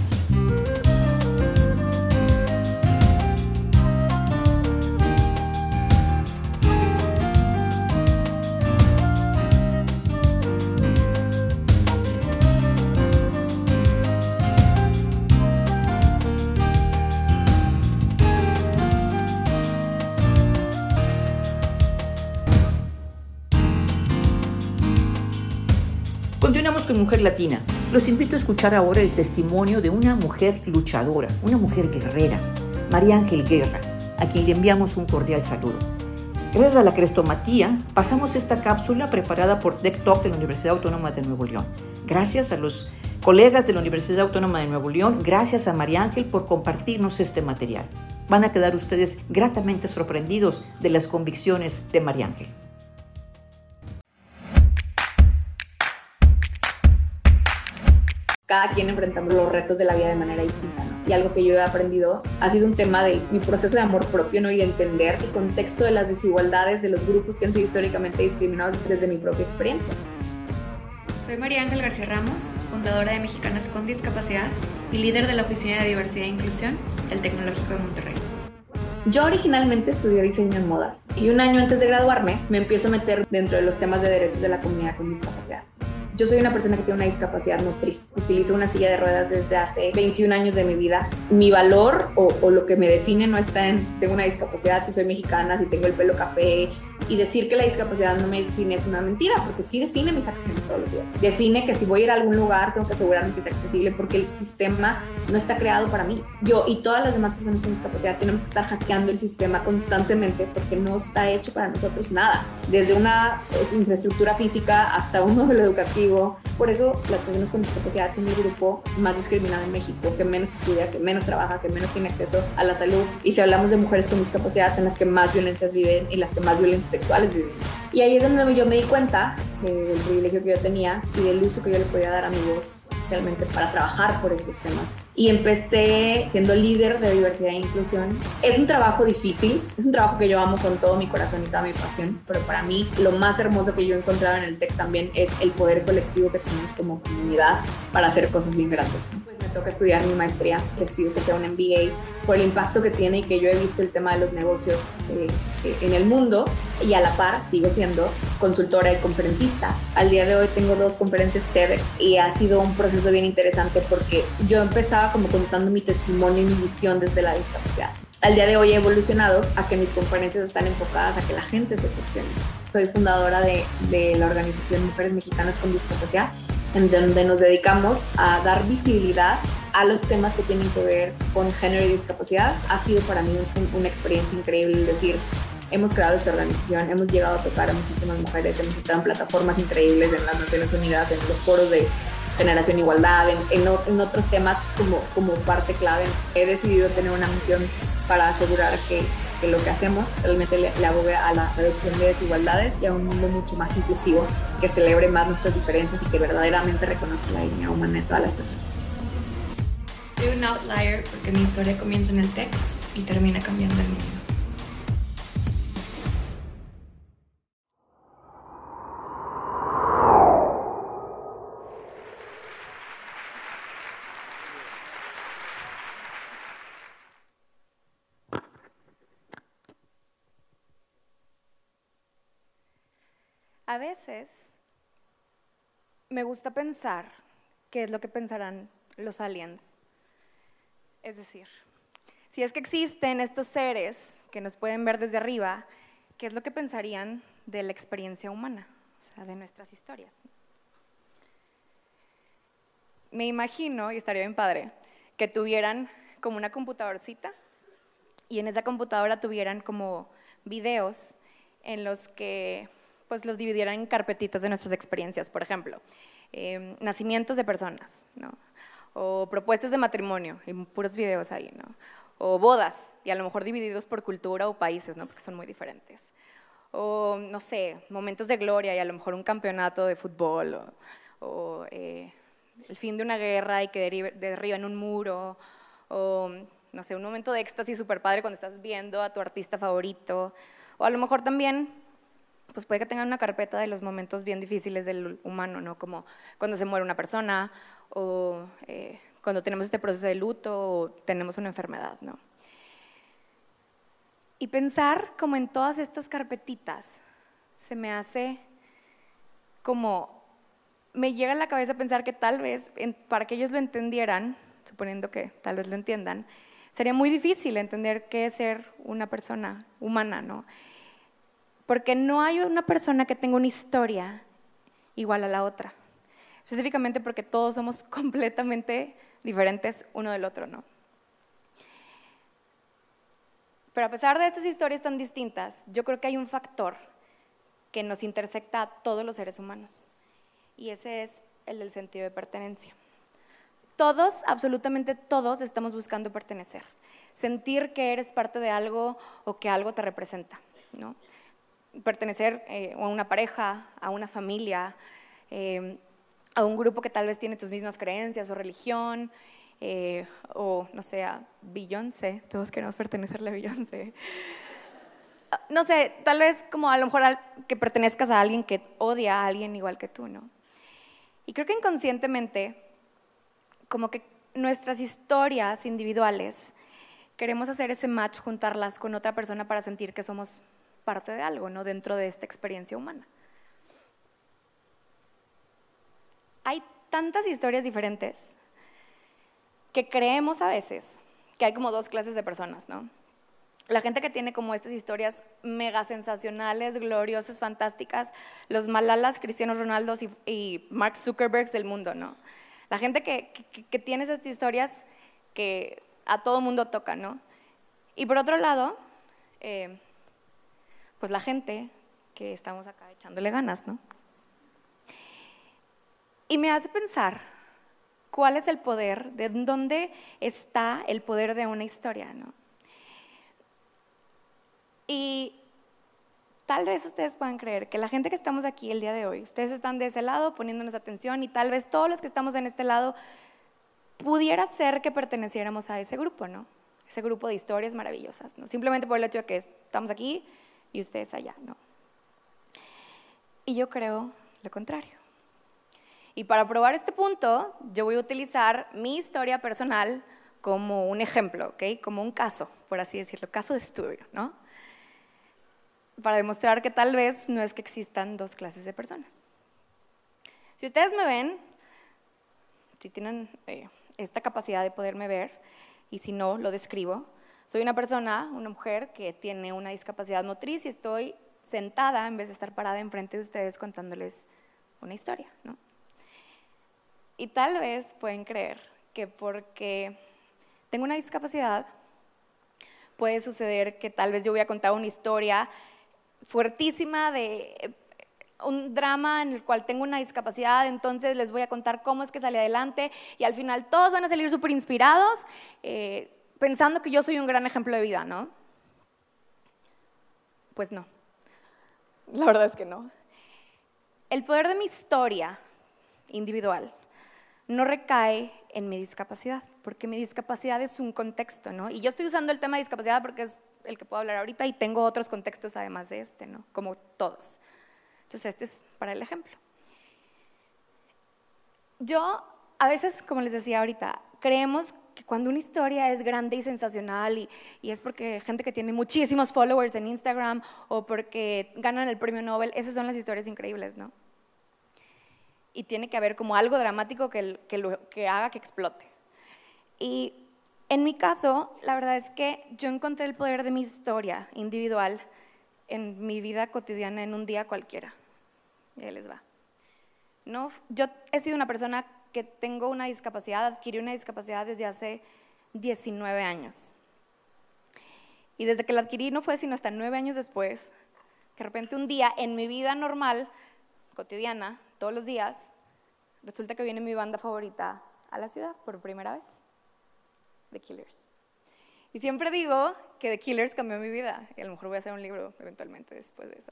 Mujer Latina. Los invito a escuchar ahora el testimonio de una mujer luchadora, una mujer guerrera, María Ángel Guerra, a quien le enviamos un cordial saludo. Gracias a la crestomatía, pasamos esta cápsula preparada por TechTalk de la Universidad Autónoma de Nuevo León. Gracias a los colegas de la Universidad Autónoma de Nuevo León, gracias a María Ángel por compartirnos este material. Van a quedar ustedes gratamente sorprendidos de las convicciones de María Ángel. Cada quien enfrentamos los retos de la vida de manera distinta. Y algo que yo he aprendido ha sido un tema de mi proceso de amor propio ¿no? y de entender el contexto de las desigualdades de los grupos que han sido históricamente discriminados desde mi propia experiencia. Soy María Ángel García Ramos, fundadora de Mexicanas con Discapacidad y líder de la Oficina de Diversidad e Inclusión del Tecnológico de Monterrey. Yo originalmente estudié diseño en modas y un año antes de graduarme me empiezo a meter dentro de los temas de derechos de la comunidad con discapacidad. Yo soy una persona que tiene una discapacidad motriz. Utilizo una silla de ruedas desde hace 21 años de mi vida. Mi valor o, o, lo que me define no está en si tengo una discapacidad, si soy mexicana, si tengo el pelo café. Y decir que la discapacidad no me define es una mentira, porque sí define mis acciones todos los días. Define que si voy a ir a algún lugar tengo que asegurarme que esté accesible porque el sistema no está creado para mí. Yo y todas las demás personas con discapacidad tenemos que estar hackeando el sistema constantemente porque no está hecho para nosotros nada. Desde una pues, infraestructura física hasta un modelo educativo. Por eso las personas con discapacidad son el grupo más discriminado en México, que menos estudia, que menos trabaja, que menos tiene acceso a la salud. Y si hablamos de mujeres con discapacidad, son las que más violencias viven y las que más violencias sexuales vivimos. Y ahí es donde yo me di cuenta del privilegio que yo tenía y del uso que yo le podía dar a mi voz, especialmente para trabajar por estos temas. Y empecé siendo líder de diversidad e inclusión. Es un trabajo difícil, es un trabajo que yo amo con todo mi corazón y toda mi pasión, pero para mí lo más hermoso que yo he encontrado en el TEC también es el poder colectivo que tenemos como comunidad para hacer cosas bien grandes. Pues me toca estudiar mi maestría, decido que sea un MBA por el impacto que tiene y que yo he visto el tema de los negocios eh, en el mundo y a la par sigo siendo consultora y conferencista. Al día de hoy tengo dos conferencias TEDx y ha sido un proceso bien interesante porque yo empezaba como contando mi testimonio y mi visión desde la discapacidad. Al día de hoy he evolucionado a que mis conferencias están enfocadas a que la gente se cuestione. Soy fundadora de, de la organización Mujeres Mexicanas con Discapacidad en donde nos dedicamos a dar visibilidad a los temas que tienen que ver con género y discapacidad. Ha sido para mí un, una experiencia increíble, decir, hemos creado esta organización, hemos llegado a tocar a muchísimas mujeres, hemos estado en plataformas increíbles en las Naciones Unidas, en los foros de generación igualdad, en, en, otros temas como, como parte clave. He decidido tener una misión para asegurar que que lo que hacemos realmente le, le abogue a la reducción de desigualdades y a un mundo mucho más inclusivo, que celebre más nuestras diferencias y que verdaderamente reconozca la dignidad humana de todas las personas. Soy un outlier porque mi historia comienza en el TEC y termina cambiando el mundo. A veces me gusta pensar qué es lo que pensarán los aliens. Es decir, si es que existen estos seres que nos pueden ver desde arriba, ¿qué es lo que pensarían de la experiencia humana, o sea, de nuestras historias? Me imagino, y estaría bien padre, que tuvieran como una computadorcita y en esa computadora tuvieran como videos en los que pues los dividieran en carpetitas de nuestras experiencias, por ejemplo, eh, nacimientos de personas, ¿no? o propuestas de matrimonio, y puros videos ahí, ¿no? o bodas, y a lo mejor divididos por cultura o países, ¿no? porque son muy diferentes. O, no sé, momentos de gloria y a lo mejor un campeonato de fútbol, o, eh, el fin de una guerra y que derriben un muro, o, no sé, un momento de éxtasis súper padre cuando estás viendo a tu artista favorito, o a lo mejor también pues puede que tengan una carpeta de los momentos bien difíciles del humano, ¿no? Como cuando se muere una persona o eh, cuando tenemos este proceso de luto o tenemos una enfermedad, ¿no? Y pensar como en todas estas carpetitas se me hace como, me llega a la cabeza pensar que tal vez, para que ellos lo entendieran, suponiendo que tal vez lo entiendan, sería muy difícil entender qué es ser una persona humana, ¿no? Porque no hay una persona que tenga una historia igual a la otra. Específicamente porque todos somos completamente diferentes uno del otro, ¿no? Pero a pesar de estas historias tan distintas, yo creo que hay un factor que nos intersecta a todos los seres humanos, y ese es el del sentido de pertenencia. Todos, absolutamente todos, estamos buscando pertenecer, sentir que eres parte de algo o que algo te representa, ¿no? Pertenecer eh, a una pareja, a una familia, eh, a un grupo que tal vez tiene tus mismas creencias o religión, eh, o no sé, a Beyoncé, todos queremos pertenecerle a Beyoncé. No sé, tal vez como a lo mejor que pertenezcas a alguien que odia a alguien igual que tú, ¿no? Y creo que inconscientemente, como que nuestras historias individuales queremos hacer ese match, juntarlas con otra persona para sentir que somos parte de algo, ¿no? Dentro de esta experiencia humana. Hay tantas historias diferentes que creemos a veces que hay como dos clases de personas, ¿no? La gente que tiene como estas historias mega sensacionales, gloriosas, fantásticas, los Malalas, Cristiano Ronaldo y, Mark Zuckerbergs del mundo, ¿no? La gente que, tiene estas historias que a todo mundo toca, ¿no? Y por otro lado, eh, pues la gente que estamos acá echándole ganas, ¿no? Y me hace pensar cuál es el poder, de dónde está el poder de una historia, ¿no? Y tal vez ustedes puedan creer que la gente que estamos aquí el día de hoy, ustedes están de ese lado poniéndonos atención y tal vez todos los que estamos en este lado pudiera ser que perteneciéramos a ese grupo, ¿no? Ese grupo de historias maravillosas, ¿no? Simplemente por el hecho de que estamos aquí y ustedes allá, ¿no? Y yo creo lo contrario. Y para probar este punto, yo voy a utilizar mi historia personal como un ejemplo, ¿ok? Como un caso, por así decirlo, caso de estudio, ¿no? Para demostrar que tal vez no es que existan dos clases de personas. Si ustedes me ven, si tienen eh, esta capacidad de poderme ver, y si no, lo describo, soy una persona, una mujer que tiene una discapacidad motriz y estoy sentada en vez de estar parada enfrente de ustedes contándoles una historia, ¿no? Y tal vez pueden creer que porque tengo una discapacidad, puede suceder que tal vez yo voy a contar una historia fuertísima de eh, un drama en el cual tengo una discapacidad, entonces les voy a contar cómo es que sale adelante y al final todos van a salir súper inspirados eh, pensando que yo soy un gran ejemplo de vida, ¿no? Pues no, la verdad es que no. El poder de mi historia individual no recae en mi discapacidad, porque mi discapacidad es un contexto, ¿no? Y yo estoy usando el tema de discapacidad porque es el que puedo hablar ahorita y tengo otros contextos además de este, ¿no? Como todos. Entonces, este es para el ejemplo. Yo, a veces, como les decía ahorita, creemos que cuando una historia es grande y sensacional y, y, es porque gente que tiene muchísimos followers en Instagram o porque ganan el premio Nobel, esas son las historias increíbles, ¿no? y tiene que haber como algo dramático que, que, haga que explote. Y en mi caso, la verdad es que yo encontré el poder de mi historia individual en mi vida cotidiana en un día cualquiera. Y ahí les va. No, yo he sido una persona que tengo una discapacidad, adquirí una discapacidad desde hace 19 años. Y desde que la adquirí no fue sino hasta nueve años después, que de repente un día en mi vida normal, cotidiana, todos los días, resulta que viene mi banda favorita a la ciudad por primera vez, The Killers. Y siempre digo que The Killers cambió mi vida, y a lo mejor voy a hacer un libro eventualmente después de eso.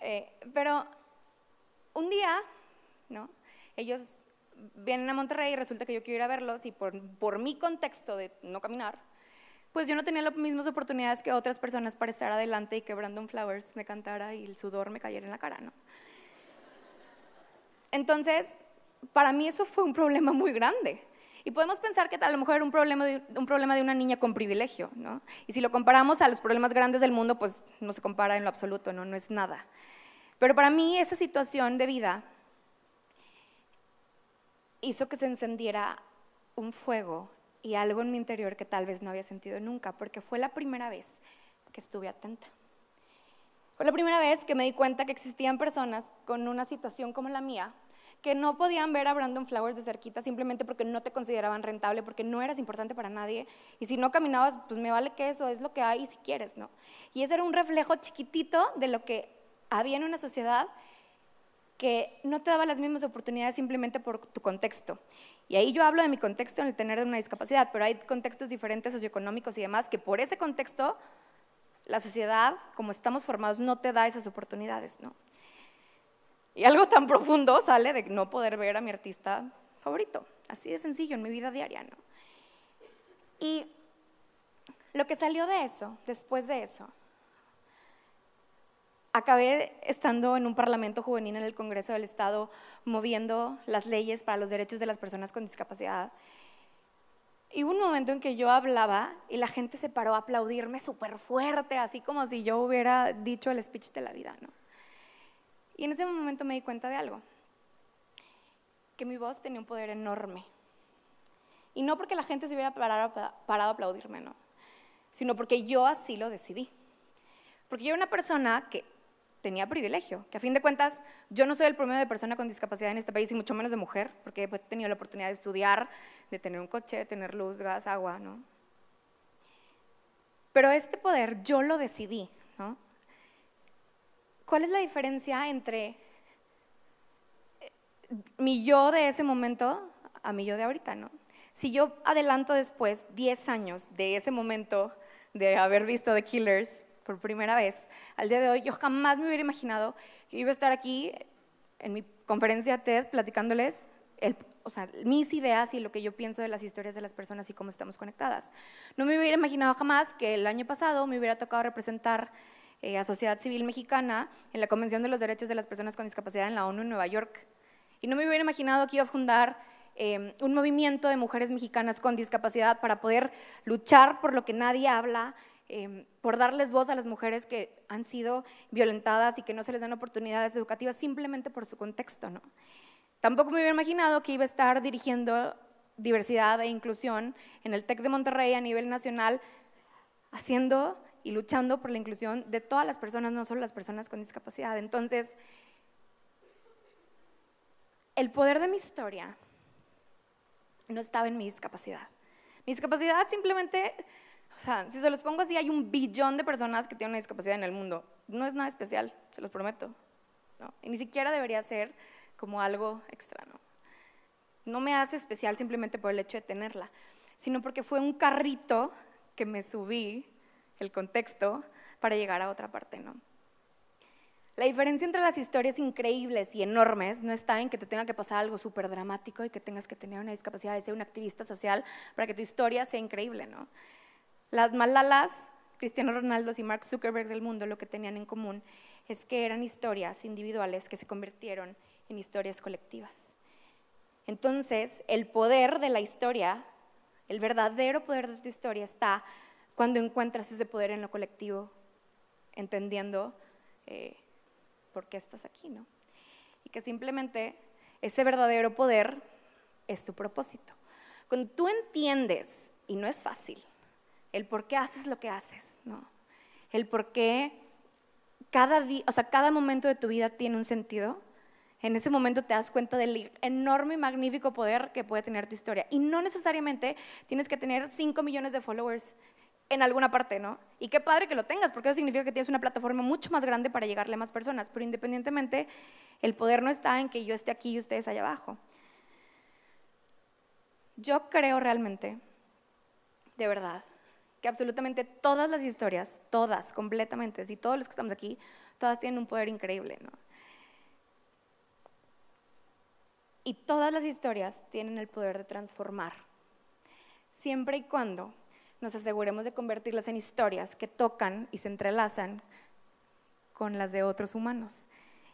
Eh, pero un día, ¿no? Ellos vienen a Monterrey y resulta que yo quiero ir a verlos y por, por mi contexto de no caminar, pues yo no tenía las mismas oportunidades que otras personas para estar adelante y que Brandon Flowers me cantara y el sudor me cayera en la cara, ¿no? Entonces, para mí eso fue un problema muy grande. Y podemos pensar que a lo mejor era un problema, de, un problema de una niña con privilegio, ¿no? Y si lo comparamos a los problemas grandes del mundo, pues no se compara en lo absoluto, ¿no? No es nada. Pero para mí esa situación de vida hizo que se encendiera un fuego y algo en mi interior que tal vez no había sentido nunca, porque fue la primera vez que estuve atenta. Fue la primera vez que me di cuenta que existían personas con una situación como la mía que no podían ver a Brandon Flowers de cerquita simplemente porque no te consideraban rentable, porque no eras importante para nadie. Y si no caminabas, pues me vale que eso es lo que hay si quieres, ¿no? Y ese era un reflejo chiquitito de lo que había en una sociedad que no te daba las mismas oportunidades simplemente por tu contexto. Y ahí yo hablo de mi contexto en el tener una discapacidad, pero hay contextos diferentes socioeconómicos y demás que por ese contexto la sociedad, como estamos formados, no te da esas oportunidades, ¿no? Y algo tan profundo sale de no poder ver a mi artista favorito. Así de sencillo en mi vida diaria, ¿no? Y lo que salió de eso, después de eso, acabé estando en un parlamento juvenil en el Congreso del Estado moviendo las leyes para los derechos de las personas con discapacidad. Y hubo un momento en que yo hablaba y la gente se paró a aplaudirme súper fuerte, así como si yo hubiera dicho el speech de la vida, ¿no? Y en ese momento me di cuenta de algo, que mi voz tenía un poder enorme. Y no porque la gente se hubiera parado, parado a aplaudirme, no, sino porque yo así lo decidí. Porque yo era una persona que tenía privilegio, que a fin de cuentas yo no soy el promedio de persona con discapacidad en este país y mucho menos de mujer, porque he tenido la oportunidad de estudiar, de tener un coche, de tener luz, gas, agua, ¿no? Pero este poder yo lo decidí, ¿no? ¿Cuál es la diferencia entre eh, mi yo de ese momento a mi yo de ahorita, no? Si yo adelanto después 10 años de ese momento de haber visto The Killers, por primera vez, al día de hoy, yo jamás me hubiera imaginado que iba a estar aquí en mi conferencia TED platicándoles mis ideas y lo que yo pienso de las historias de las personas y cómo estamos conectadas. No me hubiera imaginado jamás que el año pasado me hubiera tocado representar eh, a Sociedad Civil Mexicana en la Convención de los Derechos de las Personas con Discapacidad en la ONU en Nueva York. Y no me hubiera imaginado que iba a fundar eh, un movimiento de mujeres mexicanas con discapacidad para poder luchar por lo que nadie habla Em, por darles voz a las mujeres que han sido violentadas y que no se les dan oportunidades educativas simplemente por su contexto. ¿no? Tampoco me hubiera imaginado que iba a estar dirigiendo diversidad e inclusión en el TEC de Monterrey a nivel nacional, haciendo y luchando por la inclusión de todas las personas, no solo las personas con discapacidad. Entonces, el poder de mi historia no estaba en mi discapacidad. Mi discapacidad simplemente o sea, si se los pongo así, hay un billón de personas que tienen una discapacidad en el mundo. No es nada especial, se los prometo. Y ni siquiera debería ser como algo extra. ¿no? no me hace especial simplemente por el hecho de tenerla, sino porque fue un carrito que me subí, el contexto, para llegar a otra parte. ¿no? La diferencia entre las historias increíbles y enormes no está en que te tenga que pasar algo súper dramático y que tengas que tener una discapacidad de ser un activista social para que tu historia sea increíble, ¿no? Las Malalas, Cristiano Ronaldo y Mark Zuckerberg del mundo, lo que tenían en común es que eran historias individuales que se convirtieron en historias colectivas. Entonces, el poder de la historia, el verdadero poder de tu historia está cuando encuentras ese poder en lo colectivo, entendiendo eh, por qué estás aquí, ¿no? Y que simplemente ese verdadero poder es tu propósito. Cuando tú entiendes, y no es fácil, el por qué haces lo que haces, ¿no? El por qué cada, día, o sea, cada momento de tu vida tiene un sentido. En ese momento te das cuenta del enorme y magnífico poder que puede tener tu historia. Y no necesariamente tienes que tener 5 millones de followers en alguna parte, ¿no? Y qué padre que lo tengas, porque eso significa que tienes una plataforma mucho más grande para llegarle a más personas. Pero independientemente, el poder no está en que yo esté aquí y ustedes allá abajo. Yo creo realmente, de verdad, que absolutamente todas las historias, todas, completamente, y todos los que estamos aquí, todas tienen un poder increíble, ¿no? Y todas las historias tienen el poder de transformar, siempre y cuando nos aseguremos de convertirlas en historias que tocan y se entrelazan con las de otros humanos,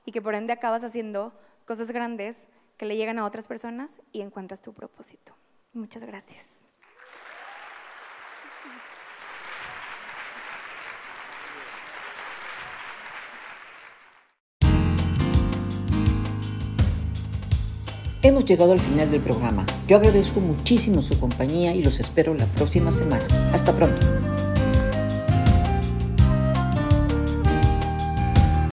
y que por ende acabas haciendo cosas grandes que le llegan a otras personas y encuentras tu propósito. Muchas gracias. Hemos llegado al final del programa. Yo agradezco muchísimo su compañía y los espero la próxima semana. Hasta pronto.